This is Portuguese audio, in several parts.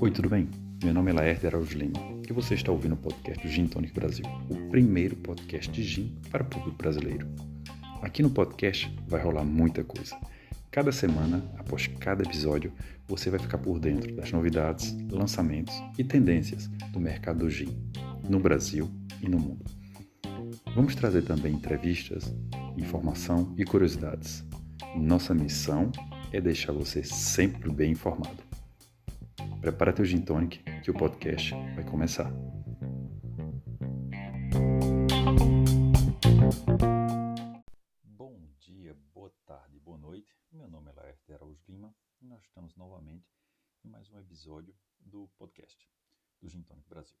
Oi, tudo bem? Meu nome é Laerte Araújo Lima e você está ouvindo o podcast Gin Tonic Brasil, o primeiro podcast de gin para o público brasileiro. Aqui no podcast vai rolar muita coisa. Cada semana, após cada episódio, você vai ficar por dentro das novidades, lançamentos e tendências do mercado do gin, no Brasil e no mundo. Vamos trazer também entrevistas, informação e curiosidades. Nossa missão é deixar você sempre bem informado. Prepara teu gin tonic que o podcast vai começar. Bom dia, boa tarde, boa noite. Meu nome é Laerte Araújo Lima e nós estamos novamente em mais um episódio do podcast do Gin Tonic Brasil.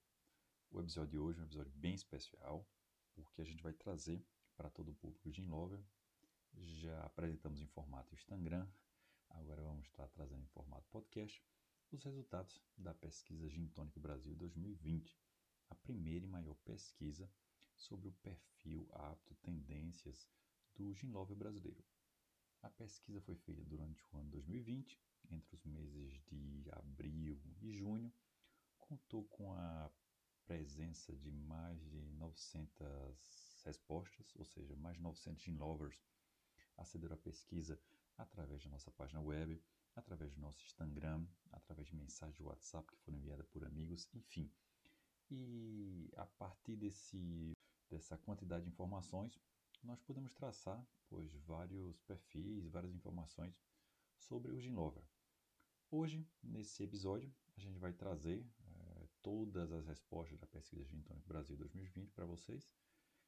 O episódio de hoje é um episódio bem especial porque a gente vai trazer para todo o público Gin Lover. Já apresentamos em formato Instagram, agora vamos estar trazendo em formato podcast. Os resultados da pesquisa Gin Tonic Brasil 2020, a primeira e maior pesquisa sobre o perfil, hábito, tendências do Gin Lover brasileiro. A pesquisa foi feita durante o ano 2020, entre os meses de abril e junho, contou com a presença de mais de 900 respostas, ou seja, mais de 900 Gin Acederam à pesquisa através da nossa página web, através do nosso Instagram, através de mensagens de WhatsApp que foram enviadas por amigos, enfim. E a partir desse, dessa quantidade de informações, nós podemos traçar pois, vários perfis, várias informações sobre o Gin Lover. Hoje, nesse episódio, a gente vai trazer é, todas as respostas da pesquisa Gin Tonic Brasil 2020 para vocês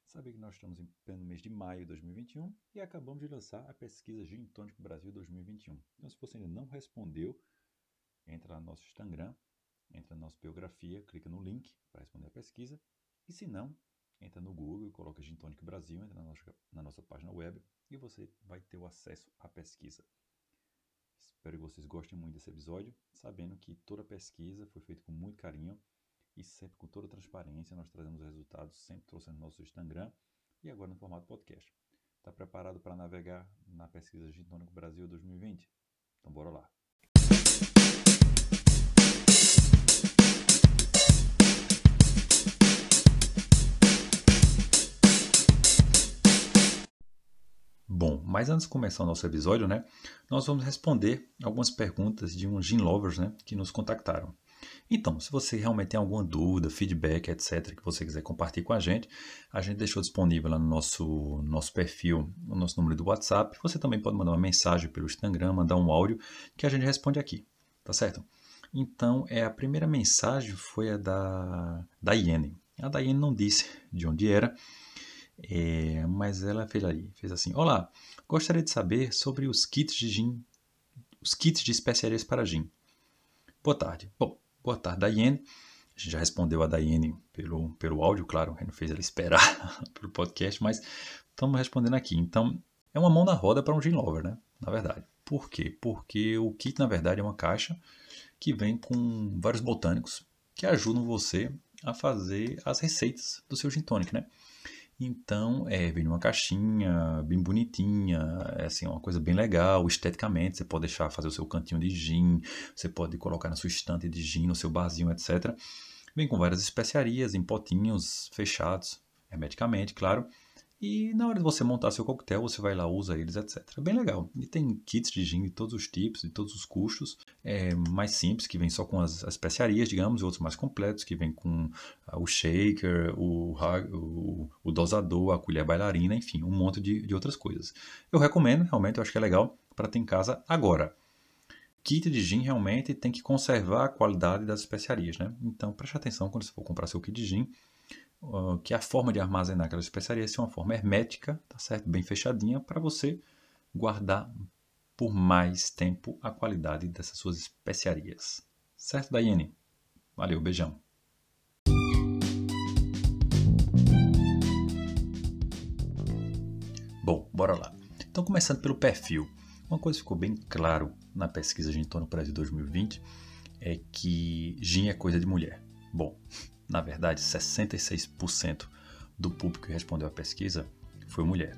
Saber que nós estamos em pleno mês de maio de 2021 e acabamos de lançar a pesquisa Gin Tônico Brasil 2021. Então, se você ainda não respondeu, entra no nosso Instagram, entra na nossa biografia, clica no link para responder a pesquisa. E se não, entra no Google coloca Gin Tônico Brasil, entra na nossa, na nossa página web e você vai ter o acesso à pesquisa. Espero que vocês gostem muito desse episódio, sabendo que toda a pesquisa foi feita com muito carinho e sempre com toda transparência nós trazemos resultados, sempre trouxendo nosso Instagram e agora no formato podcast. Está preparado para navegar na pesquisa Gintônico Brasil 2020? Então bora lá. Bom, mas antes de começar o nosso episódio, né, nós vamos responder algumas perguntas de uns gin lovers, né, que nos contactaram. Então, se você realmente tem alguma dúvida, feedback, etc., que você quiser compartilhar com a gente, a gente deixou disponível lá no nosso, nosso perfil, no nosso número do WhatsApp. Você também pode mandar uma mensagem pelo Instagram, mandar um áudio, que a gente responde aqui, tá certo? Então, é, a primeira mensagem foi a da Daiane. A Daiane não disse de onde era, é, mas ela fez, aí, fez assim: Olá, gostaria de saber sobre os kits de gin, os kits de especiarias para gin. Boa tarde. Bom, Boa tarde, Daiane. A gente já respondeu a Daiane pelo, pelo áudio, claro, a gente fez ela esperar pelo podcast, mas estamos respondendo aqui. Então, é uma mão na roda para um gin lover, né? Na verdade. Por quê? Porque o kit, na verdade, é uma caixa que vem com vários botânicos que ajudam você a fazer as receitas do seu gin tonic, né? Então, é, vem numa caixinha bem bonitinha, é assim, uma coisa bem legal, esteticamente, você pode deixar fazer o seu cantinho de gin, você pode colocar na sua estante de gin, no seu barzinho, etc. Vem com várias especiarias em potinhos fechados, hermeticamente, claro, e na hora de você montar seu coquetel, você vai lá, usa eles, etc. Bem legal. E tem kits de gin de todos os tipos, de todos os custos. É, mais simples, que vem só com as, as especiarias, digamos, e outros mais completos, que vem com uh, o shaker, o, o, o, dosador, a colher bailarina, enfim, um monte de, de outras coisas. Eu recomendo, realmente, eu acho que é legal para ter em casa agora. Kit de gin realmente tem que conservar a qualidade das especiarias, né? Então preste atenção quando você for comprar seu kit de gin que a forma de armazenar aquela especiaria é uma forma hermética, tá certo? Bem fechadinha, para você guardar por mais tempo a qualidade dessas suas especiarias. Certo, Daiane? Valeu, beijão. Bom, bora lá. Então, começando pelo perfil. Uma coisa ficou bem claro na pesquisa Gin Tônico Brasil 2020 é que gin é coisa de mulher. Bom, na verdade, 66% do público que respondeu à pesquisa foi mulher.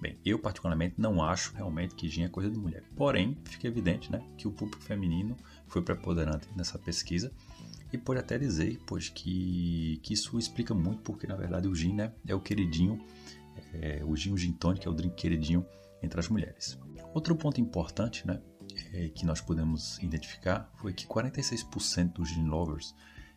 Bem, eu particularmente não acho realmente que gin é coisa de mulher. Porém, fica evidente né, que o público feminino foi preponderante nessa pesquisa e pode até dizer pois, que, que isso explica muito porque, na verdade, o gin né, é o queridinho, é, o gin, o gin tônico é o drink queridinho entre as mulheres. Outro ponto importante né, é, que nós podemos identificar foi que 46% dos gin lovers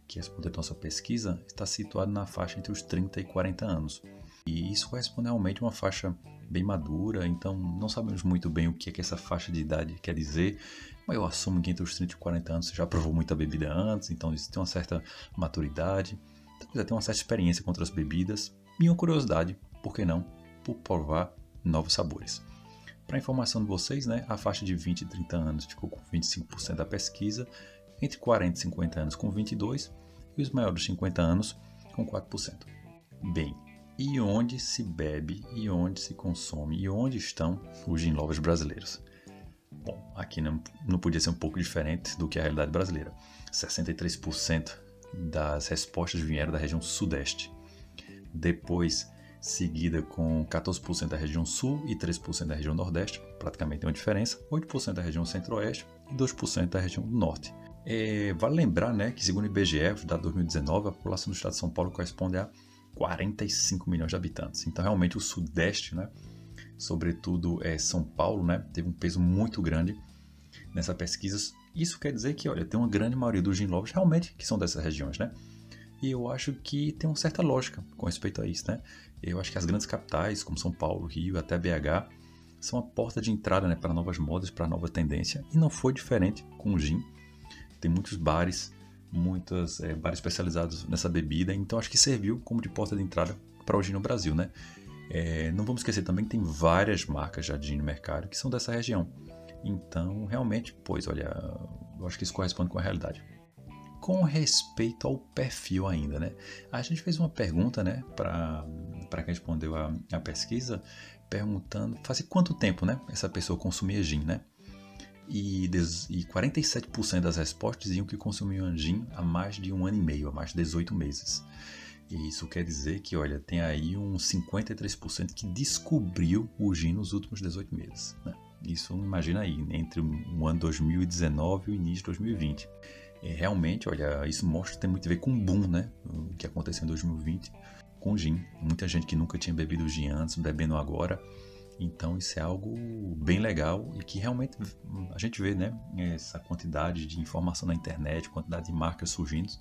que respondeu nossa pesquisa está situado na faixa entre os 30 e 40 anos. E isso corresponde realmente a uma faixa bem madura, então não sabemos muito bem o que é que essa faixa de idade quer dizer, mas eu assumo que entre os 30 e 40 anos você já provou muita bebida antes, então isso tem uma certa maturidade, então já tem uma certa experiência com outras bebidas e uma curiosidade, por que não, por provar novos sabores. Para informação de vocês, né, a faixa de 20 e 30 anos ficou com 25% da pesquisa, entre 40 e 50 anos com 22% e os maiores de 50 anos com 4%. Bem, e onde se bebe, e onde se consome, e onde estão os gin lovers brasileiros? Bom, aqui não, não podia ser um pouco diferente do que a realidade brasileira. 63% das respostas vieram da região sudeste. Depois, seguida com 14% da região sul e 3% da região nordeste, praticamente uma diferença, 8% da região centro-oeste e 2% da região norte. É, vale lembrar né, que, segundo o IBGE, da 2019, a população do estado de São Paulo corresponde a 45 milhões de habitantes. Então, realmente, o Sudeste, né, sobretudo é, São Paulo, né, teve um peso muito grande nessa pesquisa. Isso quer dizer que, olha, tem uma grande maioria dos gin lovers realmente que são dessas regiões, né? E eu acho que tem uma certa lógica com respeito a isso, né? Eu acho que as grandes capitais, como São Paulo, Rio, até BH, são a porta de entrada né, para novas modas, para nova tendência. E não foi diferente com o gin. Tem muitos bares muitos é, bares especializados nessa bebida, então acho que serviu como de porta de entrada para o gin no Brasil, né? É, não vamos esquecer também que tem várias marcas já de gin no mercado que são dessa região. Então, realmente, pois, olha, eu acho que isso corresponde com a realidade. Com respeito ao perfil ainda, né? A gente fez uma pergunta, né, para quem respondeu a, a pesquisa, perguntando, faz quanto tempo, né, essa pessoa consumia gin, né? E, e 47% das respostas diziam que consumiam gin há mais de um ano e meio, há mais de 18 meses. E isso quer dizer que, olha, tem aí uns 53% que descobriu o gin nos últimos 18 meses. Né? Isso, imagina aí, entre o ano 2019 e o início de 2020. É, realmente, olha, isso mostra que tem muito a ver com o boom, né? O que aconteceu em 2020 com gin. Muita gente que nunca tinha bebido gin antes, bebendo agora. Então isso é algo bem legal e que realmente a gente vê, né, essa quantidade de informação na internet, quantidade de marcas surgindo.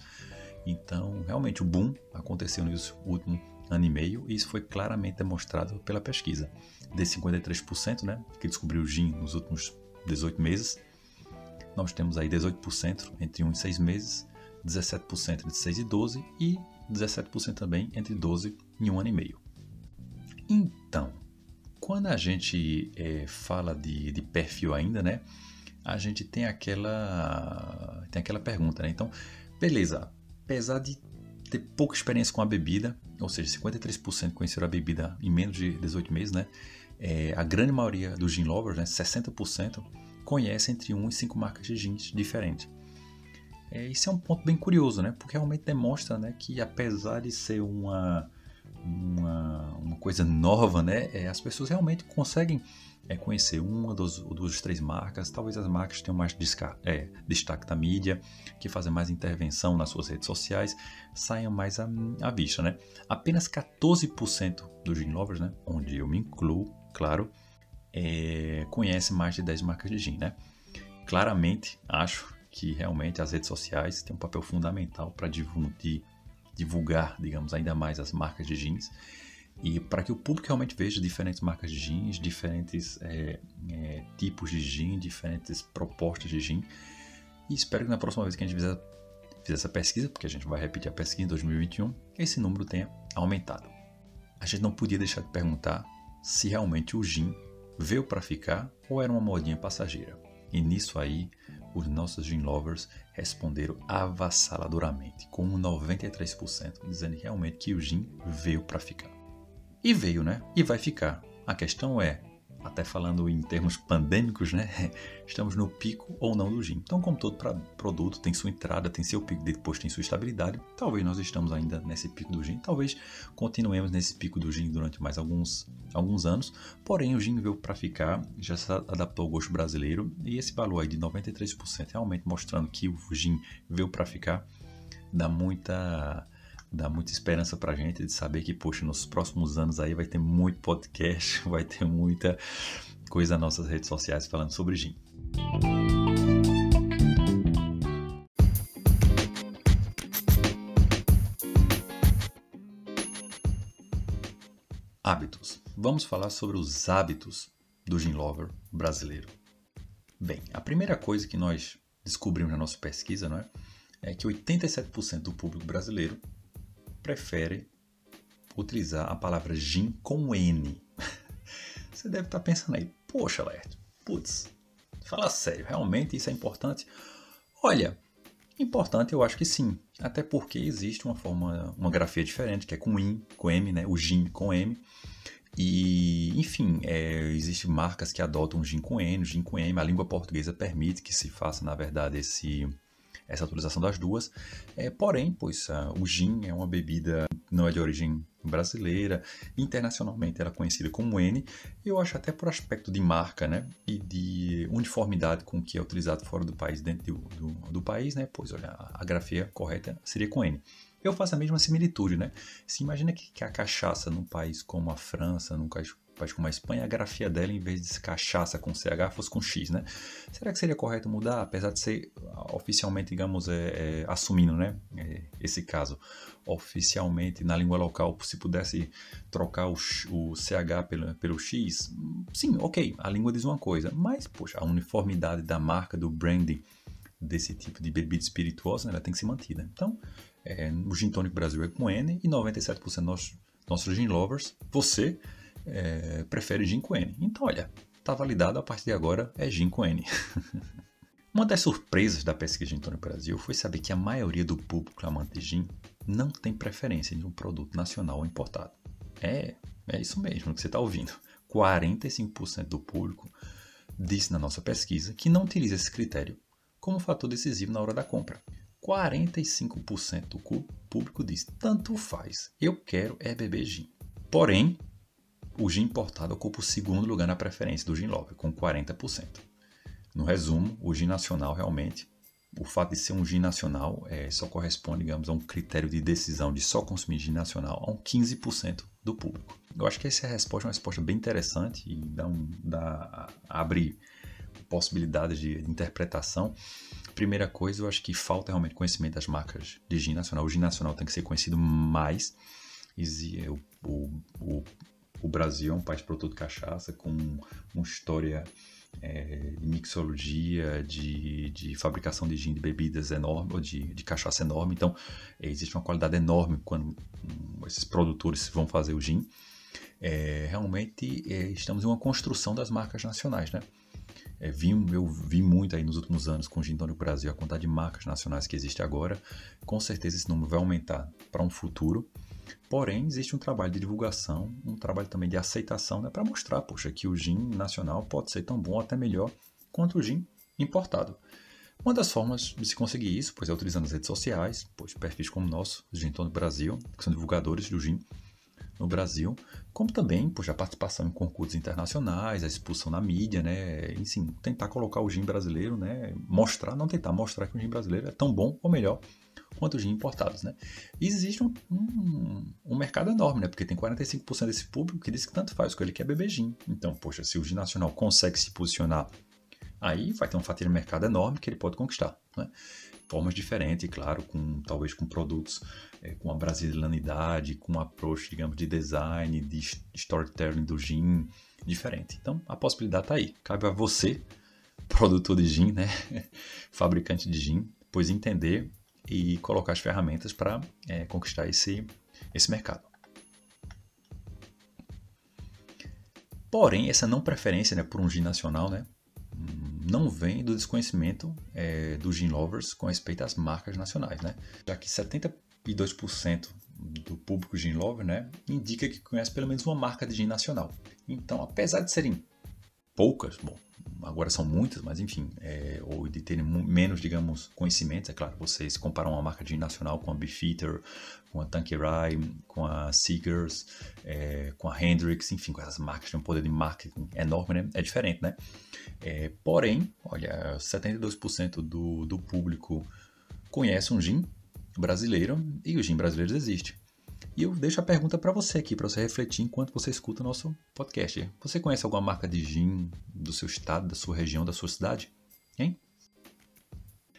Então, realmente o boom aconteceu no último ano e meio e isso foi claramente demonstrado pela pesquisa. De 53%, né, que descobriu o GIN nos últimos 18 meses, nós temos aí 18% entre 1 e 6 meses, 17% entre 6 e 12 e 17% também entre 12 e 1 ano e meio. Então, quando a gente é, fala de, de, perfil ainda, né? A gente tem aquela, tem aquela pergunta, né? Então, beleza, apesar de ter pouca experiência com a bebida, ou seja, 53% conheceram a bebida em menos de 18 meses, né? É, a grande maioria dos gin lovers, né, 60%, conhece entre 1 e 5 marcas de jeans diferentes. É, isso é um ponto bem curioso, né? Porque realmente demonstra né, que apesar de ser uma, uma, uma coisa nova, né? É, as pessoas realmente conseguem é, conhecer uma dos, dos três marcas. Talvez as marcas tenham mais disca, é, destaque da mídia, que fazem mais intervenção nas suas redes sociais, saiam mais à, à vista, né? Apenas 14% dos gin lovers, né? Onde eu me incluo, claro, é, conhece mais de 10 marcas de gin, né? Claramente, acho que realmente as redes sociais têm um papel fundamental para difundir divulgar, digamos, ainda mais as marcas de jeans e para que o público realmente veja diferentes marcas de jeans, diferentes é, é, tipos de jeans, diferentes propostas de jeans. E espero que na próxima vez que a gente fizer, fizer essa pesquisa, porque a gente vai repetir a pesquisa em 2021, esse número tenha aumentado. A gente não podia deixar de perguntar se realmente o gin veio para ficar ou era uma modinha passageira. E nisso aí, os nossos gin lovers responderam avassaladoramente, com 93% dizendo realmente que o gin veio para ficar. E veio, né? E vai ficar. A questão é, até falando em termos pandêmicos, né? Estamos no pico ou não do gin. Então, como todo produto tem sua entrada, tem seu pico, depois tem sua estabilidade, talvez nós estamos ainda nesse pico do gin, talvez continuemos nesse pico do gin durante mais alguns, alguns anos. Porém, o gin veio para ficar, já se adaptou ao gosto brasileiro e esse valor aí de 93% realmente mostrando que o gin veio para ficar, dá muita dá muita esperança pra gente de saber que, poxa, nos próximos anos aí vai ter muito podcast, vai ter muita coisa nas nossas redes sociais falando sobre gin. Hábitos. Vamos falar sobre os hábitos do gin lover brasileiro. Bem, a primeira coisa que nós descobrimos na nossa pesquisa não é, é que 87% do público brasileiro prefere utilizar a palavra gin com N. Você deve estar pensando aí, poxa, Lerto, putz, fala sério, realmente isso é importante? Olha, importante eu acho que sim, até porque existe uma forma, uma grafia diferente, que é com IN, com M, né? o gin com M. E, enfim, é, existem marcas que adotam o gin com N, o gin com M. A língua portuguesa permite que se faça, na verdade, esse, essa utilização das duas. É, porém, pois o gin é uma bebida não é de origem brasileira, internacionalmente ela é conhecida como N, eu acho até por aspecto de marca, né, e de uniformidade com que é utilizado fora do país, dentro do, do, do país, né, pois olha, a grafia correta seria com N. Eu faço a mesma similitude, né? Se imagina que, que a cachaça num país como a França, num país como a Espanha, a grafia dela, em vez de cachaça com CH, fosse com X, né? Será que seria correto mudar, apesar de ser oficialmente, digamos, é, é, assumindo, né? É, esse caso, oficialmente na língua local, se pudesse trocar o, o CH pelo, pelo X, sim, ok, a língua diz uma coisa, mas, poxa, a uniformidade da marca, do branding desse tipo de bebida espirituosa, né, ela tem que ser mantida. Então, é, o Gin Tonic Brasil é com N e 97% dos nossos, nossos gin lovers, você, é, prefere gin N. Então, olha, está validado, a partir de agora é gin N. Uma das surpresas da pesquisa de Antônio Brasil foi saber que a maioria do público amante de gin não tem preferência em um produto nacional ou importado. É, é isso mesmo que você está ouvindo. 45% do público disse na nossa pesquisa que não utiliza esse critério como fator decisivo na hora da compra. 45% do público diz: tanto faz, eu quero é beber gin. Porém, o gin importado ocupa o segundo lugar na preferência do gin lover, com 40%. No resumo, o gin nacional realmente, o fato de ser um gin nacional é, só corresponde, digamos, a um critério de decisão de só consumir gin nacional a um 15% do público. Eu acho que essa é resposta, uma resposta bem interessante e dá um, dá, abre possibilidades de, interpretação. Primeira coisa, eu acho que falta realmente conhecimento das marcas de gin nacional. O gin nacional tem que ser conhecido mais. O, o, o o Brasil é um país produtor de cachaça com uma história é, de mixologia, de, de fabricação de gin de bebidas enorme, de, de cachaça enorme. Então, é, existe uma qualidade enorme quando um, esses produtores vão fazer o gin. É, realmente é, estamos em uma construção das marcas nacionais, né? É, vi, eu vi muito aí nos últimos anos com o Gin Tônico Brasil a quantidade de marcas nacionais que existe agora. Com certeza esse número vai aumentar para um futuro. Porém, existe um trabalho de divulgação, um trabalho também de aceitação, né, para mostrar, poxa, que o gin nacional pode ser tão bom, até melhor, quanto o gin importado. Uma das formas de se conseguir isso, pois é utilizando as redes sociais, pois perfis como o nosso, o Gin Tônico Brasil, que são divulgadores do gin no Brasil, como também, poxa, a participação em concursos internacionais, a expulsão na mídia, né, enfim, tentar colocar o gin brasileiro, né, mostrar, não tentar mostrar que o gin brasileiro é tão bom ou melhor quanto gin importados, né? E existe um, um, um, mercado enorme, né? Porque tem 45% desse público que diz que tanto faz, que ele quer beber gin. Então, poxa, se o gin nacional consegue se posicionar, aí vai ter um fatia de mercado enorme que ele pode conquistar, né? Formas diferentes, claro, com talvez com produtos é, com a brasileiranidade, com um approach, digamos, de design, de storytelling do gin diferente. Então, a possibilidade está aí. Cabe a você, produtor de gin, né? Fabricante de gin, pois entender e colocar as ferramentas para é, conquistar esse, esse mercado. Porém, essa não preferência né, por um gin nacional né, não vem do desconhecimento é, dos gin lovers com respeito às marcas nacionais, né? já que 72% do público gin lover né, indica que conhece pelo menos uma marca de gin nacional. Então, apesar de serem poucas, bom, agora são muitas, mas enfim, é, ou de terem menos, digamos, conhecimentos, é claro, vocês comparam uma marca de nacional com a Beefeater, com a Tanqueray, com a Seekers, é, com a Hendrix, enfim, com essas marcas têm um poder de marketing enorme, né? É diferente, né? É, porém, olha, 72% do, do público conhece um gin brasileiro e o gin brasileiro existe. E eu deixo a pergunta para você aqui, para você refletir enquanto você escuta o nosso podcast. Você conhece alguma marca de gin do seu estado, da sua região, da sua cidade? Hein?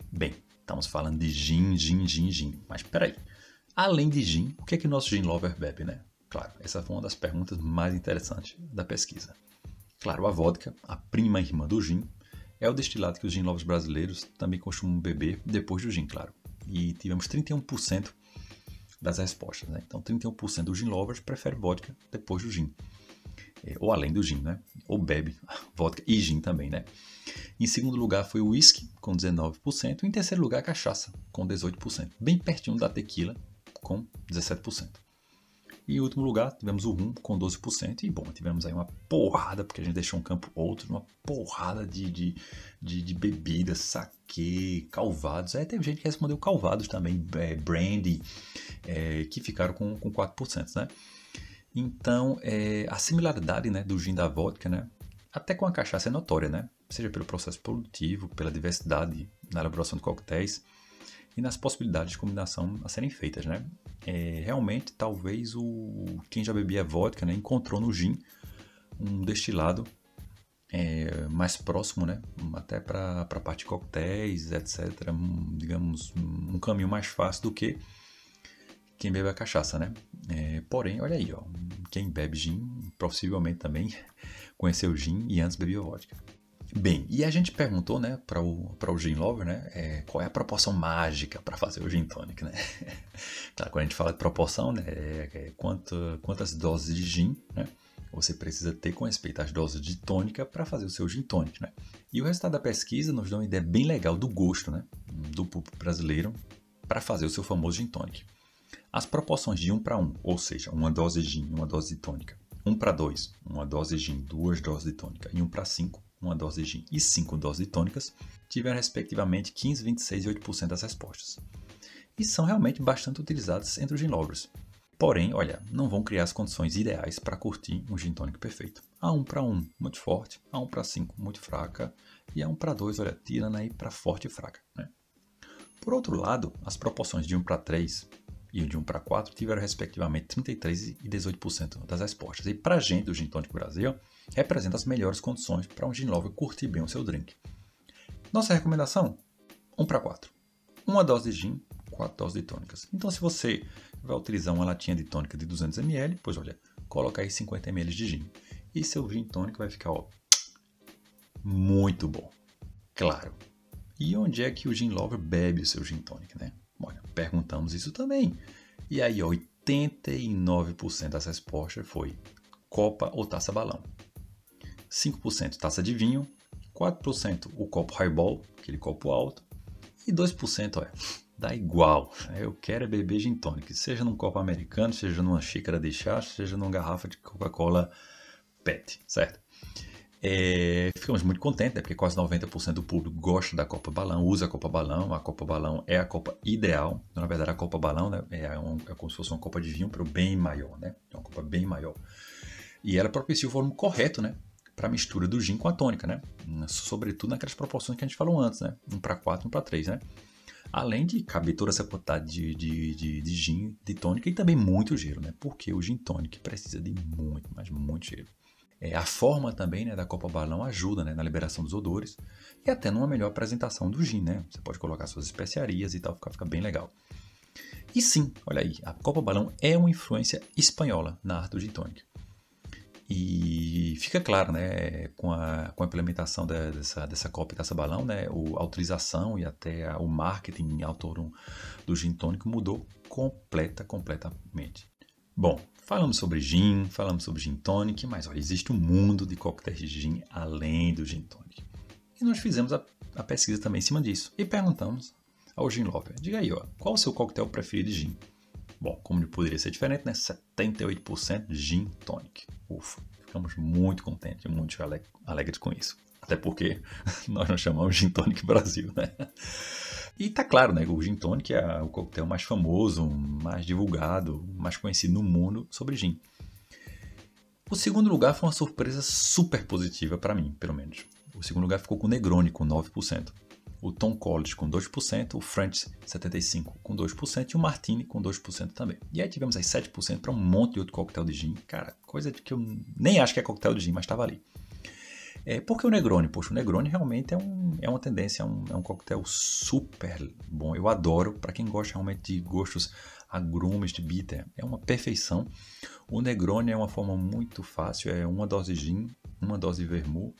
Bem, estamos falando de gin, gin, gin, gin. Mas peraí, além de gin, o que é que nosso gin lover bebe, né? Claro, essa foi uma das perguntas mais interessantes da pesquisa. Claro, a vodka, a prima irmã do gin, é o destilado que os gin lovers brasileiros também costumam beber depois do gin, claro. E tivemos 31% das respostas. Né? Então, 31% dos gin lovers prefere vodka depois do gin. É, ou além do gin, né? Ou bebe vodka e gin também, né? Em segundo lugar foi o whisky, com 19%. E em terceiro lugar, a cachaça, com 18%. Bem pertinho da tequila, com 17%. E em último lugar, tivemos o rum com 12%. E bom, tivemos aí uma porrada, porque a gente deixou um campo outro, uma porrada de, de, de, de bebidas, saque, calvados. Aí teve gente que respondeu calvados também, é, brandy, é, que ficaram com, com 4%, né? Então, é, a similaridade né, do gin da vodka, né, até com a cachaça é notória, né? Seja pelo processo produtivo, pela diversidade na elaboração de coquetéis e nas possibilidades de combinação a serem feitas, né? É, realmente, talvez o quem já bebia vodka né, encontrou no gin um destilado é, mais próximo, né? Até para a parte de coquetéis, etc. Um, digamos, um caminho mais fácil do que quem bebe a cachaça, né? É, porém, olha aí, ó, quem bebe gin possivelmente também conheceu gin e antes bebia vodka. Bem, e a gente perguntou, né, para o, o Gin Lover, né, é, qual é a proporção mágica para fazer o Gin Tonic, né? claro, quando a gente fala de proporção, né, é, é quanto, quantas doses de gin, né, você precisa ter com respeito às doses de tônica para fazer o seu Gin Tonic, né? E o resultado da pesquisa nos dá uma ideia bem legal do gosto, né, do público brasileiro para fazer o seu famoso Gin Tonic. As proporções de 1 para 1, ou seja, uma dose de gin uma dose de tônica, 1 para 2, uma dose de gin, duas doses de tônica, e 1 para 5, uma dose de gin e 5 doses de tônicas, tiveram respectivamente 15, 26 e 8% das respostas. E são realmente bastante utilizadas entre os gin lovers. Porém, olha, não vão criar as condições ideais para curtir um gin tônico perfeito. A 1 para 1, muito forte, a 1 para 5, muito fraca, e a 1 para 2, olha, tirando aí para forte e fraca. Né? Por outro lado, as proporções de 1 para 3 e o de 1 para 4 tiveram respectivamente 33% e 18% das respostas. E para a gente do Gin Tonic Brasil, representa as melhores condições para um gin lover curtir bem o seu drink. Nossa recomendação? 1 para 4. Uma dose de gin, 4 doses de tônicas. Então se você vai utilizar uma latinha de tônica de 200 ml, pois olha, coloca aí 50 ml de gin. E seu gin tônico vai ficar ó, muito bom. Claro. E onde é que o gin lover bebe o seu gin tônico, né? Olha, perguntamos isso também. E aí, 89% das respostas foi copa ou taça balão. 5% taça de vinho, 4% o copo highball, aquele copo alto, e 2% é, dá igual. Eu quero é beber gin tonic, seja num copo americano, seja numa xícara de chá, seja numa garrafa de Coca-Cola PET, certo? É, ficamos muito contentes, né, porque quase 90% do público gosta da Copa Balão, usa a Copa Balão. A Copa Balão é a Copa ideal. Na verdade, a Copa Balão né, é, um, é como se fosse uma Copa de vinho, para o bem maior, né? É uma Copa bem maior. E ela propicia o volume correto, né? Para a mistura do gin com a tônica, né? Sobretudo naquelas proporções que a gente falou antes, né? 1 para 4, 1 para 3, né? Além de caber toda essa quantidade de, de, de, de gin, de tônica e também muito gelo, né? Porque o gin tônica precisa de muito, mas muito gelo. É, a forma também né, da Copa Balão ajuda né, na liberação dos odores e até numa melhor apresentação do gin. Né? Você pode colocar suas especiarias e tal, fica, fica bem legal. E sim, olha aí, a Copa Balão é uma influência espanhola na arte do gin tonic. E fica claro, né, com a, com a implementação dessa, dessa Copa e Taça Balão, né, a utilização e até a, o marketing autor do gin tônico mudou completa, completamente. Bom, Falamos sobre gin, falamos sobre gin tonic, mas olha, existe um mundo de coquetéis de gin além do gin tonic. E nós fizemos a, a pesquisa também em cima disso e perguntamos ao gin lover, diga aí, ó, qual o seu coquetel preferido de gin? Bom, como poderia ser diferente, né? 78% gin tonic. Ufa, ficamos muito contentes, muito alegres com isso. Até porque nós não chamamos Gin Tonic Brasil, né? E tá claro, né? O Gin Tonic é o coquetel mais famoso, mais divulgado, mais conhecido no mundo sobre gin. O segundo lugar foi uma surpresa super positiva para mim, pelo menos. O segundo lugar ficou com Negroni, com 9%. O Tom Collins com 2%, o French 75% com 2% e o Martini com 2% também. E aí tivemos aí 7% para um monte de outro coquetel de gin. Cara, coisa que eu nem acho que é coquetel de gin, mas estava ali. É, por que o Negroni? Poxa, o Negroni realmente é, um, é uma tendência, é um, é um coquetel super bom. Eu adoro, para quem gosta realmente de gostos agrumes de bitter, é uma perfeição. O Negroni é uma forma muito fácil, é uma dose de gin, uma dose de vermouth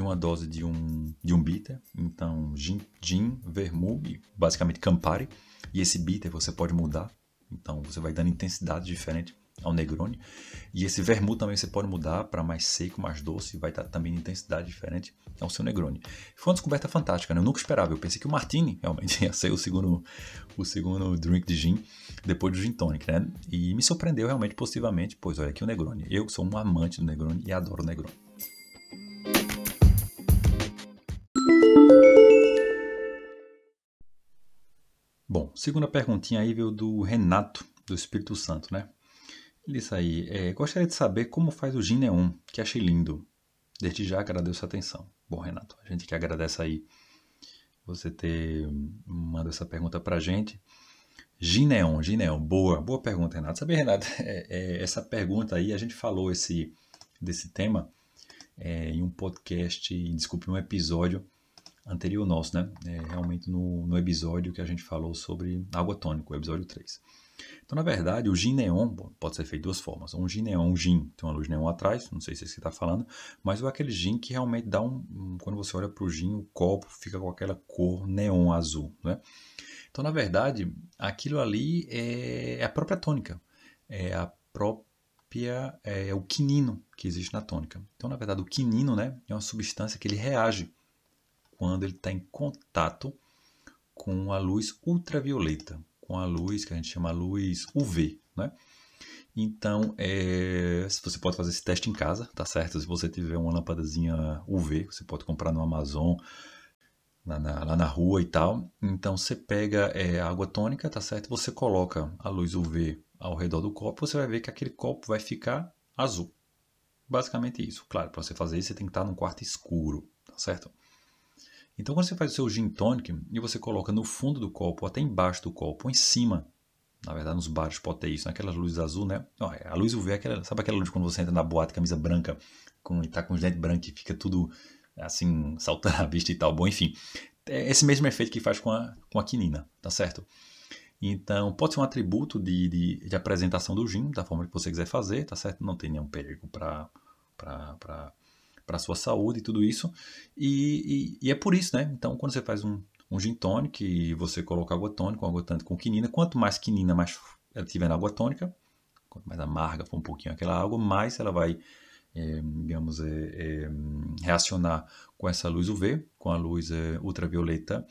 uma dose de um, de um bitter. Então, gin, gin vermouth basicamente Campari. E esse bitter você pode mudar, então você vai dando intensidade diferente ao Negroni. E esse vermouth também você pode mudar para mais seco, mais doce, vai estar também intensidade diferente ao seu Negroni. Foi uma descoberta fantástica, né? Eu nunca esperava. Eu pensei que o Martini realmente ia ser o segundo, o segundo drink de gin depois do gin tonic, né? E me surpreendeu realmente positivamente, pois olha aqui o Negroni. Eu sou um amante do Negroni e adoro o Negroni. Bom, segunda perguntinha aí veio do Renato, do Espírito Santo, né? Isso aí. É, gostaria de saber como faz o Gin Neon, que achei lindo. Desde já agradeço a atenção. Bom, Renato, a gente que agradece aí você ter mandado essa pergunta pra gente. Gineon, Gineon, boa, boa pergunta, Renato. Sabe, Renato, é, é, essa pergunta aí, a gente falou esse, desse tema é, em um podcast, desculpe, um episódio anterior nosso, né? É, realmente no, no episódio que a gente falou sobre água tônica, o episódio 3. Então, na verdade, o gin neon pode ser feito de duas formas. Um gin neon, um gin, tem uma luz neon atrás, não sei se é isso que está falando, mas é aquele gin que realmente dá um, quando você olha para o gin, o copo fica com aquela cor neon azul, né? Então, na verdade, aquilo ali é, é a própria tônica, é a própria, é o quinino que existe na tônica. Então, na verdade, o quinino, né, é uma substância que ele reage quando ele está em contato com a luz ultravioleta com a luz, que a gente chama luz UV, né? Então, é, você pode fazer esse teste em casa, tá certo? Se você tiver uma lâmpadazinha UV, você pode comprar no Amazon, lá na, lá na rua e tal. Então, você pega é, água tônica, tá certo? Você coloca a luz UV ao redor do copo, você vai ver que aquele copo vai ficar azul. Basicamente isso. Claro, para você fazer isso, você tem que estar num quarto escuro, tá certo? Então, quando você faz o seu gin tonic e você coloca no fundo do copo, até embaixo do copo, ou em cima, na verdade, nos bares pode ter isso, naquelas luzes azul, né? É, a luz UV é aquela, sabe aquela luz quando você entra na boate, camisa branca, com, tá com os dentes brancos e fica tudo assim, saltando a vista e tal. Bom, enfim, é esse mesmo efeito que faz com a, com a quinina, tá certo? Então, pode ser um atributo de, de, de apresentação do gin, da forma que você quiser fazer, tá certo? Não tem nenhum perigo para para sua saúde e tudo isso. E, e, e, é por isso, né? Então, quando você faz um, um gin tônica e você coloca água tônica, água tônica com quinina, quanto mais quinina mais ela tiver na água tônica, quanto mais amarga for um pouquinho aquela água, mais ela vai, é, digamos, é, é, reacionar com essa luz UV, com a luz ultravioleta,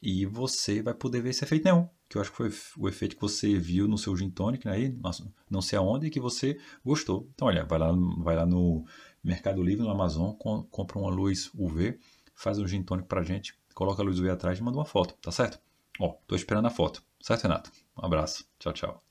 e você vai poder ver esse efeito neon, que eu acho que foi o efeito que você viu no seu gin tônica aí, né? não sei aonde, que você gostou. Então, olha, vai lá, vai lá no Mercado Livre, no Amazon, compra uma luz UV, faz um gin tônico pra gente, coloca a luz UV atrás e manda uma foto, tá certo? Ó, tô esperando a foto. Certo, Renato? Um abraço. Tchau, tchau.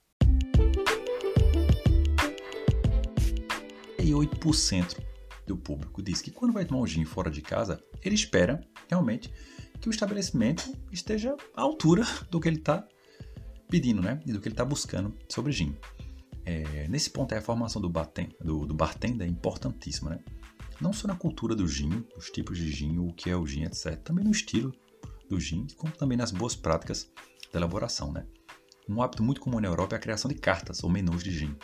E 8% do público diz que quando vai tomar um gin fora de casa, ele espera realmente que o estabelecimento esteja à altura do que ele está pedindo, né? E do que ele está buscando sobre gin. É, nesse ponto, a formação do, baten, do, do bartender é importantíssima, né? Não só na cultura do gin, os tipos de gin, o que é o gin, etc. Também no estilo do gin, como também nas boas práticas da elaboração, né? Um hábito muito comum na Europa é a criação de cartas ou menus de gin,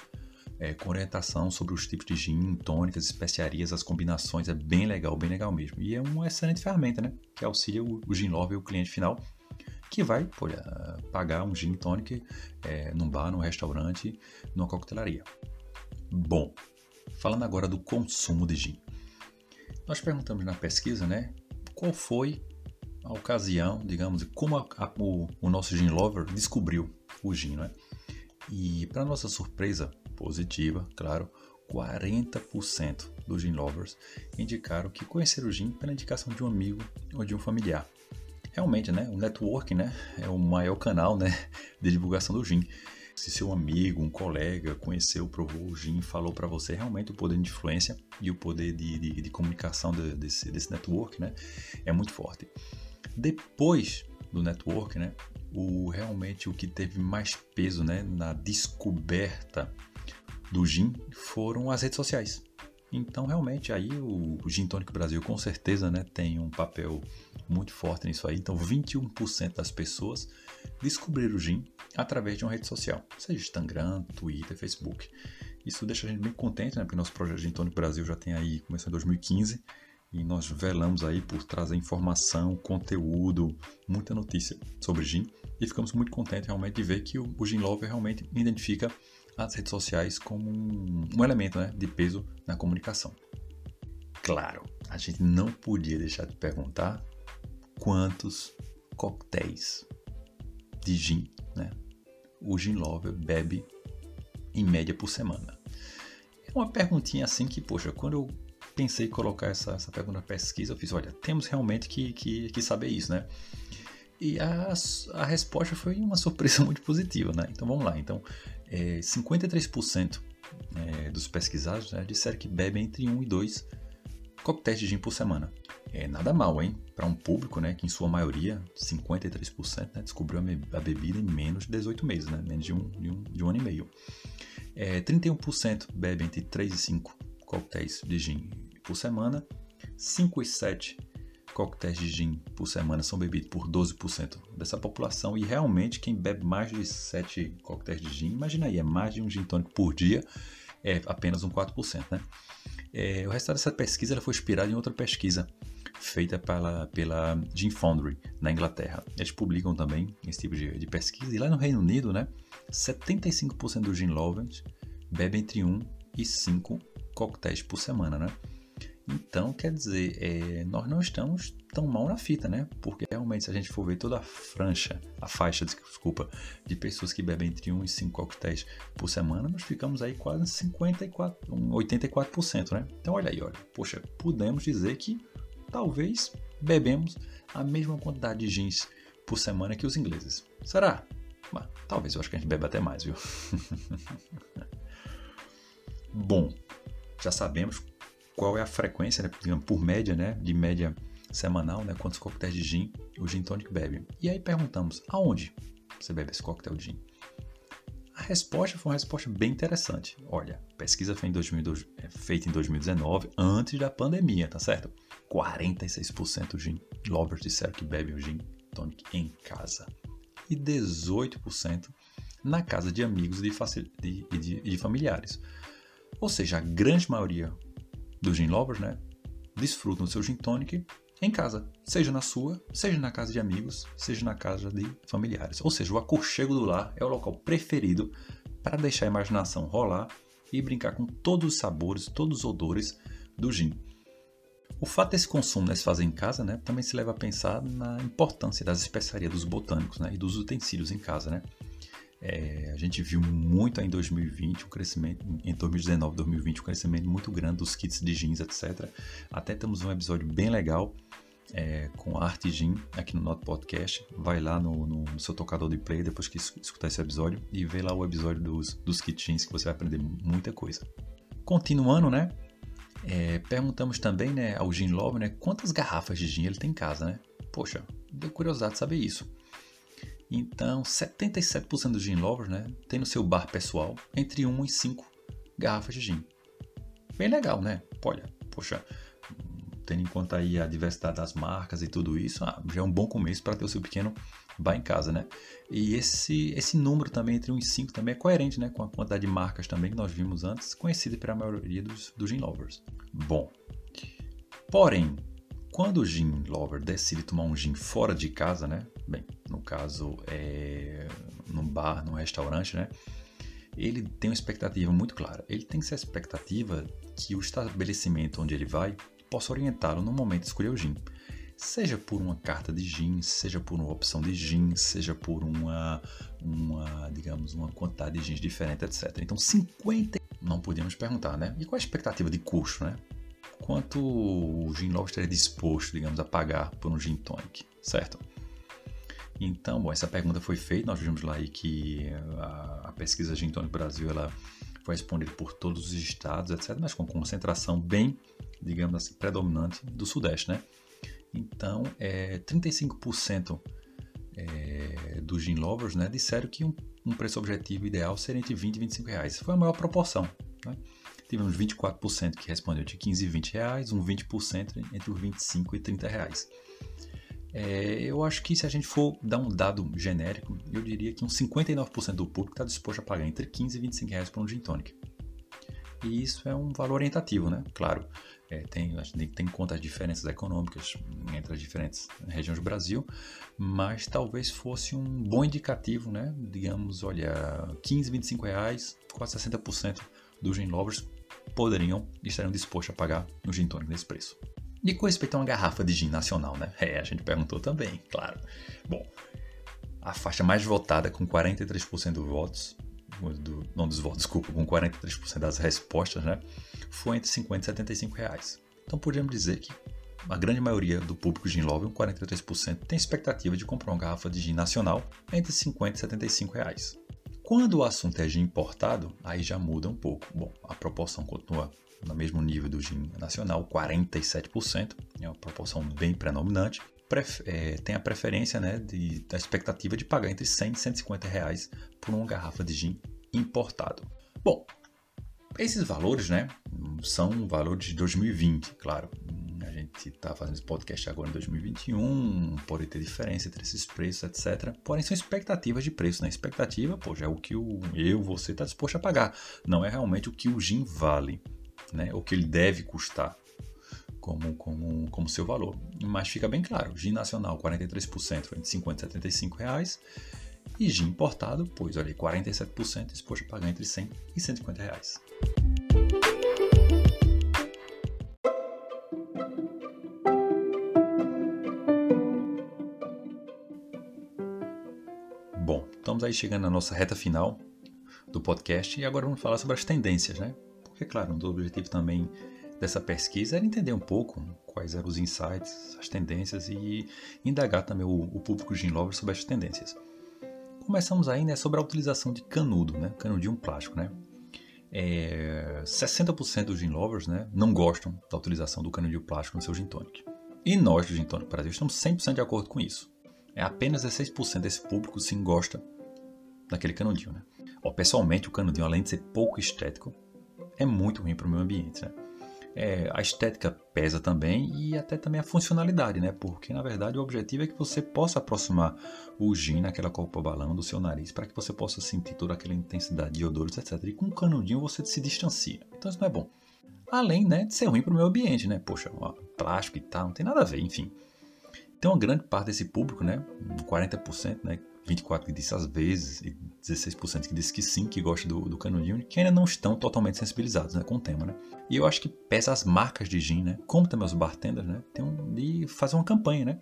é, com orientação sobre os tipos de gin, tônicas, especiarias, as combinações. É bem legal, bem legal mesmo. E é uma excelente ferramenta, né? Que auxilia o, o gin lover e o cliente final que vai pô, pagar um gin tonic é, num bar, num restaurante, numa coquetelaria. Bom, falando agora do consumo de gin. Nós perguntamos na pesquisa, né, qual foi a ocasião, digamos, como a, a, o, o, nosso gin lover descobriu o gin, né? E para nossa surpresa positiva, claro, 40% dos gin lovers indicaram que conheceram o gin pela indicação de um amigo ou de um familiar. Realmente, né, o networking né, é o maior canal né, de divulgação do gin. Se seu amigo, um colega conheceu, provou o gin, falou para você, realmente o poder de influência e o poder de, de, de comunicação de, desse, desse network né, é muito forte. Depois do network, né, o, realmente o que teve mais peso né, na descoberta do gin foram as redes sociais. Então, realmente, aí o, o Gin Tonic Brasil com certeza né, tem um papel muito forte nisso aí. Então, 21% das pessoas descobriram o gin através de uma rede social, seja Instagram, Twitter, Facebook. Isso deixa a gente bem contente, né? Porque nosso projeto Gin Tonic Brasil já tem aí, começou em 2015, e nós velamos aí por trazer informação, conteúdo, muita notícia sobre gin e ficamos muito contentes realmente de ver que o, o Gin Lover realmente identifica as redes sociais como um, elemento né, de peso na comunicação. Claro, a gente não podia deixar de perguntar quantos coquetéis de gin né, o Gin Lover bebe em média por semana. É uma perguntinha assim que, poxa, quando eu pensei em colocar essa, essa pergunta na pesquisa, eu fiz, olha, temos realmente que, que, que saber isso, né? E a, a resposta foi uma surpresa muito positiva, né? Então vamos lá. Então, é, 53% é, dos pesquisados né, disseram que bebem entre 1 e 2 coquetéis de gin por semana. É nada mal, hein? Para um público, né, que em sua maioria, 53%, né, descobriu a, bebida em menos de 18 meses, né, menos de um, de um, de um ano e meio. É, 31% bebem entre 3 e 5 coquetéis de gin por semana. 5 e 7 coquetéis de gin por semana são bebidos por 12% dessa população e realmente quem bebe mais de 7 coquetéis de gin, imagina aí, é mais de um gin tônico por dia, é apenas um 4%, né? É, o resultado dessa pesquisa ela foi inspirado em outra pesquisa feita pela, pela Gin Foundry na Inglaterra. Eles publicam também esse tipo de, de pesquisa e lá no Reino Unido, né, 75% dos gin lovers bebem entre 1 e 5 coquetéis por semana, né? Então, quer dizer, é, nós não estamos tão mal na fita, né? Porque realmente, se a gente for ver toda a francha, a faixa, desculpa, de pessoas que bebem entre 1 e 5 coquetéis por semana, nós ficamos aí quase 54, 84%, né? Então, olha aí, olha. Poxa, podemos dizer que talvez bebemos a mesma quantidade de jeans por semana que os ingleses. Será? Mas, talvez, eu acho que a gente bebe até mais, viu? Bom, já sabemos qual é a frequência, né, por média, né, de média semanal, né, quantos coquetéis de gin o gin tonic bebe. E aí perguntamos, aonde você bebe esse coquetel de gin? A resposta foi uma resposta bem interessante. Olha, pesquisa foi em 2000, é, feita em 2019, antes da pandemia, tá certo? 46% gin lovers disseram que bebem o gin tonic em casa. E 18% na casa de amigos e de, de, de, de familiares. Ou seja, a grande maioria dos gin lovers, né, desfrutam do seu gin tonic em casa, seja na sua, seja na casa de amigos, seja na casa de familiares. Ou seja, o aconchego do lar é o local preferido para deixar a imaginação rolar e brincar com todos os sabores, todos os odores do gin. O fato desse consumo né, se fazer em casa né, também se leva a pensar na importância das especiarias dos botânicos né, e dos utensílios em casa. Né? É, a gente viu muito em 2020 um crescimento, em 2019, 2020, um crescimento muito grande dos kits de jeans, etc. Até temos um episódio bem legal é, com arte gin aqui no nosso podcast. Vai lá no, no, no, seu tocador de play depois que escutar esse episódio e vê lá o episódio dos, dos kits jeans que você vai aprender muita coisa. Continuando, né? É, perguntamos também né, ao Gin Love né, quantas garrafas de gin ele tem em casa, né? Poxa, deu curiosidade saber isso. Então, 77% dos gin lovers né, tem no seu bar pessoal entre 1 e 5 garrafas de gin. Bem legal, né? Olha, poxa, tendo em conta aí a diversidade das marcas e tudo isso, ah, já é um bom começo para ter o seu pequeno bar em casa, né? E esse, esse número também entre 1 e 5 também é coerente né, com a quantidade de marcas também que nós vimos antes, conhecida pela maioria dos, dos gin lovers. Bom, porém, quando o gin lover decide tomar um gin fora de casa, né? Bem, no caso, é num bar, num restaurante, né? Ele tem uma expectativa muito clara. Ele tem essa expectativa que o estabelecimento onde ele vai possa orientá-lo no momento de escolher o gin. Seja por uma carta de gin, seja por uma opção de gin, seja por uma, uma digamos, uma quantidade de gins diferente, etc. Então, 50 não podíamos perguntar, né? E qual a expectativa de custo, né? Quanto o gin lover estaria disposto, digamos, a pagar por um gin tonic, certo? Então, bom, essa pergunta foi feita, nós vimos lá aí que a, a pesquisa Gin Tonic Brasil, ela foi respondida por todos os estados, etc., mas com concentração bem, digamos assim, predominante do Sudeste, né? Então, é, 35% é, dos gin lovers né, disseram que um, um, preço objetivo ideal seria entre 20 e 25 reais. Foi a maior proporção. Né? Tivemos 24% que respondeu de 15 e 20 reais, um 20% entre os 25 e 30 reais. É, eu acho que se a gente for dar um dado genérico, eu diria que uns 59% do público está disposto a pagar entre 15 e 25 reais por um gin tonic. E isso é um valor orientativo, né? Claro, é, tem, a gente tem em conta as diferenças econômicas entre as diferentes regiões do Brasil, mas talvez fosse um bom indicativo, né? Digamos, olha, 15, 25 reais, quase 60% dos gin lovers poderiam estariam dispostos a pagar no gin tonic nesse preço. E com respeito a uma garrafa de gin nacional, né? É, a gente perguntou também, claro. Bom, a faixa mais votada com 43% dos votos do, não dos votos, desculpa, com 43% das respostas, né, foi entre 50 e 75 reais. Então podemos dizer que a grande maioria do público gin lover, 43%, tem expectativa de comprar uma garrafa de gin nacional entre 50 e 75 reais. Quando o assunto é gin importado, aí já muda um pouco. Bom, a proporção continua no mesmo nível do gin nacional, 47%, é uma proporção bem predominante. É, tem a preferência né, de, da expectativa de pagar entre 100 e 150 reais por uma garrafa de gin importado. Bom, esses valores né, são valores de 2020, claro. A gente está fazendo esse podcast agora em 2021, pode ter diferença entre esses preços, etc. Porém, são expectativas de preço. Né? Expectativa, pô, já é o que o, eu, você está disposto a pagar. Não é realmente o que o gin vale, né? o que ele deve custar como, como, como seu valor. Mas fica bem claro, gin nacional 43% entre 50 e 75 reais e gin importado, pois olha 47% disposto a pagar entre 100 e 150 reais. Bom, estamos aí chegando na nossa reta final do podcast e agora vamos falar sobre as tendências, né? Porque, claro, um dos objetivos também dessa pesquisa era entender um pouco quais eram os insights, as tendências e indagar também o, o público Gin Lover sobre as tendências. Começamos aí né, sobre a utilização de canudo, né, canudinho plástico. Né? É, 60% dos Gin Lovers né, não gostam da utilização do canudinho plástico no seu Gin Tonic. E nós do Gin Tonic Brasil estamos 100% de acordo com isso. É apenas 16% desse público sim gosta daquele canudinho. Né? Ó, pessoalmente, o canudinho, além de ser pouco estético, é muito ruim para o meio ambiente. Né? É, a estética pesa também e até também a funcionalidade, né? Porque na verdade o objetivo é que você possa aproximar o gin naquela copa balão do seu nariz para que você possa sentir toda aquela intensidade de odores, etc. E com um canudinho você se distancia. Então isso não é bom. Além né, de ser ruim para o meio ambiente, né? Poxa, ó, plástico e tal, não tem nada a ver, enfim. Tem uma grande parte desse público, né? 40%, né? 24% que disse às vezes, e 16% que disse que sim, que gosta do, do que ainda não estão totalmente sensibilizados né, com o tema. Né? E eu acho que pesa as marcas de gin, né, como também os bartenders, né, tem um, de fazer uma campanha né,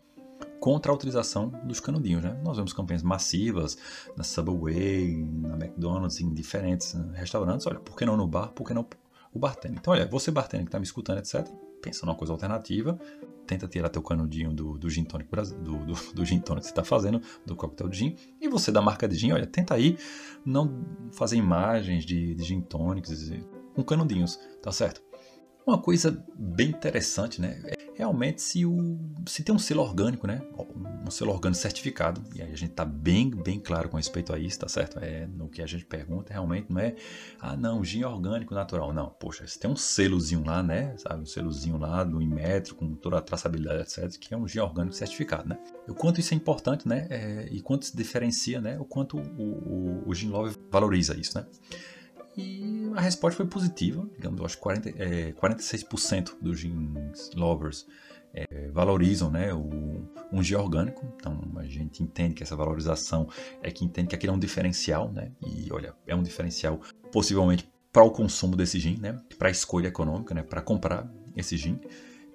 contra a utilização dos canudinhos. Né? Nós vemos campanhas massivas na Subway, na McDonald's, em diferentes né, restaurantes. Olha, por que não no bar? Por que não o bartender? Então, olha, você bartender que está me escutando, etc., pensa numa coisa alternativa, tenta tirar teu canudinho do, do gin tonic, do, do, do gin tonic que você está fazendo, do coquetel de gin, e você da marca de gin, olha, tenta aí não fazer imagens de, de gin tonics com canudinhos, tá certo? Uma coisa bem interessante, né? É realmente se, o, se tem um selo orgânico, né? Um selo orgânico certificado, e aí a gente tá bem, bem claro com respeito a isso, tá certo? É no que a gente pergunta, realmente não é, ah, não, gin orgânico natural. Não, poxa, se tem um selozinho lá, né? Sabe, um selozinho lá do Inmetro, com toda a traçabilidade, etc., que é um gin orgânico certificado, né? O quanto isso é importante, né? É, e quanto se diferencia, né? O quanto o, o, o Gin valoriza isso, né? E a resposta foi positiva, digamos, eu acho que 40, é, 46% dos jeans lovers é, valorizam né, o, um gin orgânico. Então a gente entende que essa valorização é que entende que aquilo é um diferencial, né? E olha, é um diferencial possivelmente para o consumo desse gin, né? Para a escolha econômica, né? Para comprar esse gin.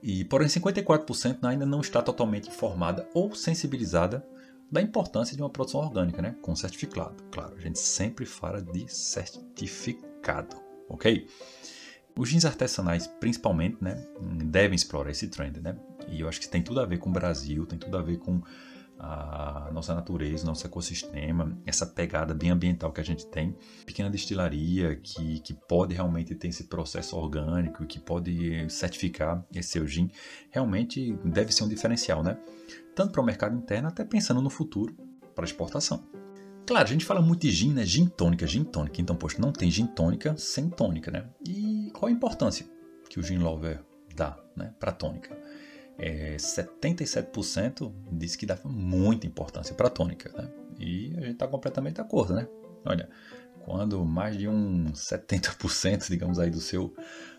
E porém 54% ainda não está totalmente informada ou sensibilizada da importância de uma produção orgânica, né? Com certificado. Claro, a gente sempre fala de certificado, ok? Os jeans artesanais, principalmente, né, devem explorar esse trend, né? E eu acho que tem tudo a ver com o Brasil, tem tudo a ver com a nossa natureza, nosso ecossistema, essa pegada bem ambiental que a gente tem. Pequena destilaria que, que pode realmente ter esse processo orgânico, que pode certificar esse seu gin, realmente deve ser um diferencial, né? Tanto para o mercado interno, até pensando no futuro para exportação. Claro, a gente fala muito de gin, né? Gin tônica, gin tônica. Então, poxa, não tem gin tônica sem tônica, né? E qual a importância que o gin lover dá né, para tônica? é, 77% diz que dá muita importância para a tônica, né? E a gente está completamente de acordo, né? Olha, quando mais de um 70%, digamos aí, do seu,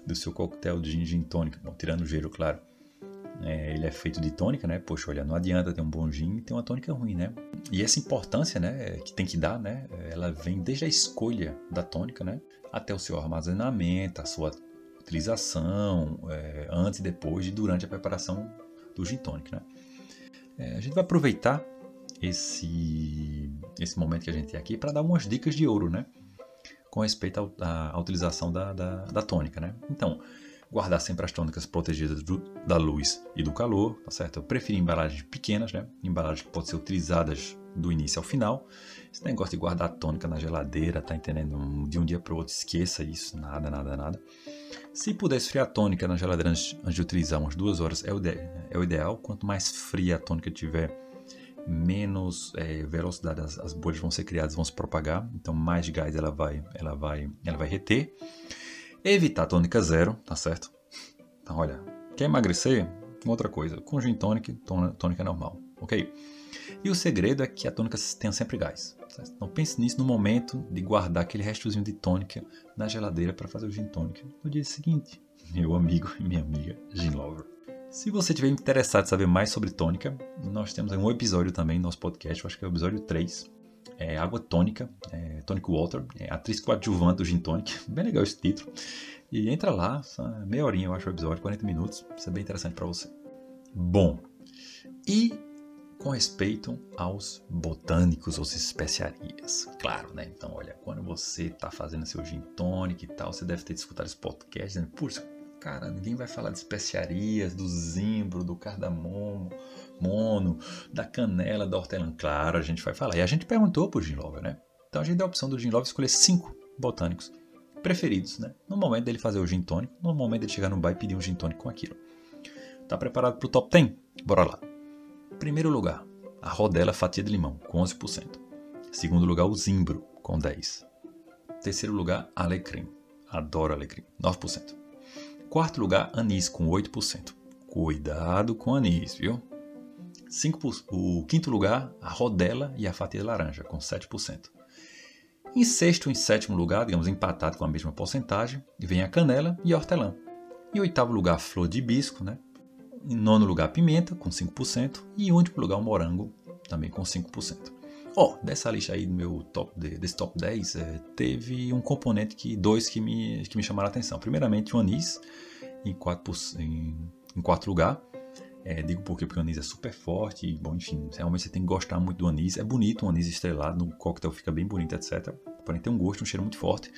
do seu coquetel de gin, gin tônica, bom, tirando o gelo, claro, é, ele é feito de tônica, né? Poxa, olha, não adianta ter um bom gin e ter uma tônica ruim, né? E essa importância, né, que tem que dar, né, ela vem desde a escolha da tônica, né, até o seu armazenamento, a sua utilização, é, antes, depois e durante a preparação do gin tonic. Né? É, a gente vai aproveitar esse, esse momento que a gente tem aqui para dar umas dicas de ouro, né? Com respeito à utilização da, da, da, tônica, né? Então, guardar sempre as tônicas protegidas do, da luz e do calor, tá certo? Eu prefiro embalagens pequenas, né? Embalagens que podem ser utilizadas do início ao final. Esse negócio de guardar tônica na geladeira, tá entendendo? De um dia para o outro, esqueça isso, nada, nada, nada. Se puder esfriar a tônica na geladeira antes, de utilizar umas duas horas, é o, é o ideal. Quanto mais fria a tônica tiver, menos é, velocidade as, as, bolhas vão ser criadas, vão se propagar. Então, mais gás ela vai, ela vai, ela vai reter. Evitar tônica zero, tá certo? Então, olha, quer emagrecer? Outra coisa, com gin tônica, tônica normal, ok? E o segredo é que a tônica tenha sempre gás. Então pense nisso no momento de guardar aquele restozinho de tônica na geladeira para fazer o gin tônica no dia seguinte. Meu amigo e minha amiga gin lover. Se você tiver interessado em saber mais sobre tônica, nós temos um episódio também no nosso podcast, eu acho que é o episódio 3, é Água Tônica, é, Tonic Water, é atriz coadjuvante do Gin Tonic, bem legal esse título. E entra lá, meia horinha eu acho o episódio, 40 minutos, isso é bem interessante para você. Bom, e com respeito aos botânicos, ou especiarias. Claro, né? Então, olha, quando você está fazendo seu gin tonic e tal, você deve ter escutado esse podcast dizendo, puxa, cara, ninguém vai falar de especiarias, do zimbro, do cardamomo, mono, da canela, da hortelã. Claro, a gente vai falar. E a gente perguntou pro gin lover, né? Então a gente deu a opção do lover escolher cinco botânicos preferidos, né? No momento dele fazer o gin tônico, no momento dele chegar no bar e pedir um gin tônico com aquilo. Tá preparado pro top 10? Bora lá. Primeiro lugar, a rodela fatia de limão, com 11%. Segundo lugar, o zimbro, com 10%. Terceiro lugar, alecrim. Adoro alecrim, 9%. Quarto lugar, anis, com 8%. Cuidado com anis, viu? 5%, o quinto lugar, a rodela e a fatia de laranja, com 7%. Em sexto e sétimo lugar, digamos empatado com a mesma porcentagem, vem a canela e a hortelã. Em oitavo lugar, flor de hibisco, né? Em nono lugar, pimenta, com 5%. E em último lugar, o morango, também com 5%. Ó, oh, dessa lista aí do meu top, desse top 10, é, teve um componente que, dois que me, que me chamaram a atenção. Primeiramente, o anis, em, 4%, em, em quarto lugar. É, digo por quê? Porque o anis é super forte. E, bom, enfim, realmente você tem que gostar muito do anis. É bonito, um anis estrelado, no coquetel fica bem bonito, etc. Porém, tem um gosto, um cheiro muito forte.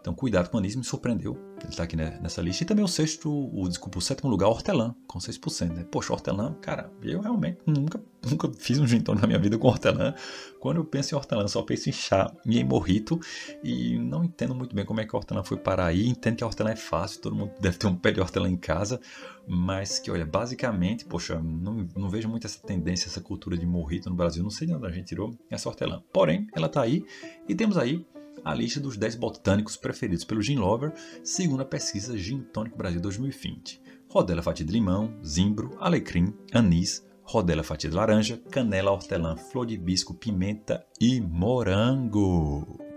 Então, cuidado com o anis, me surpreendeu. Ele está aqui nessa lista. E também o sexto, o, desculpa, o sétimo lugar, hortelã, com 6%. Né? Poxa, hortelã, cara, eu realmente nunca, nunca fiz um gin na minha vida com hortelã. Quando eu penso em hortelã, só penso em chá e em morrito. E não entendo muito bem como é que a hortelã foi parar aí. Entendo que a hortelã é fácil, todo mundo deve ter um pé de hortelã em casa. Mas que, olha, basicamente, poxa, não, não vejo muito essa tendência, essa cultura de morrito no Brasil. Não sei de onde a gente tirou essa hortelã. Porém, ela está aí. E temos aí a lista dos 10 botânicos preferidos pelo Gin Lover, segundo a pesquisa Gin Tônico Brasil 2020. Rodela fatia de limão, zimbro, alecrim, anis, rodela fatia de laranja, canela, hortelã, flor de hibisco, pimenta e morango.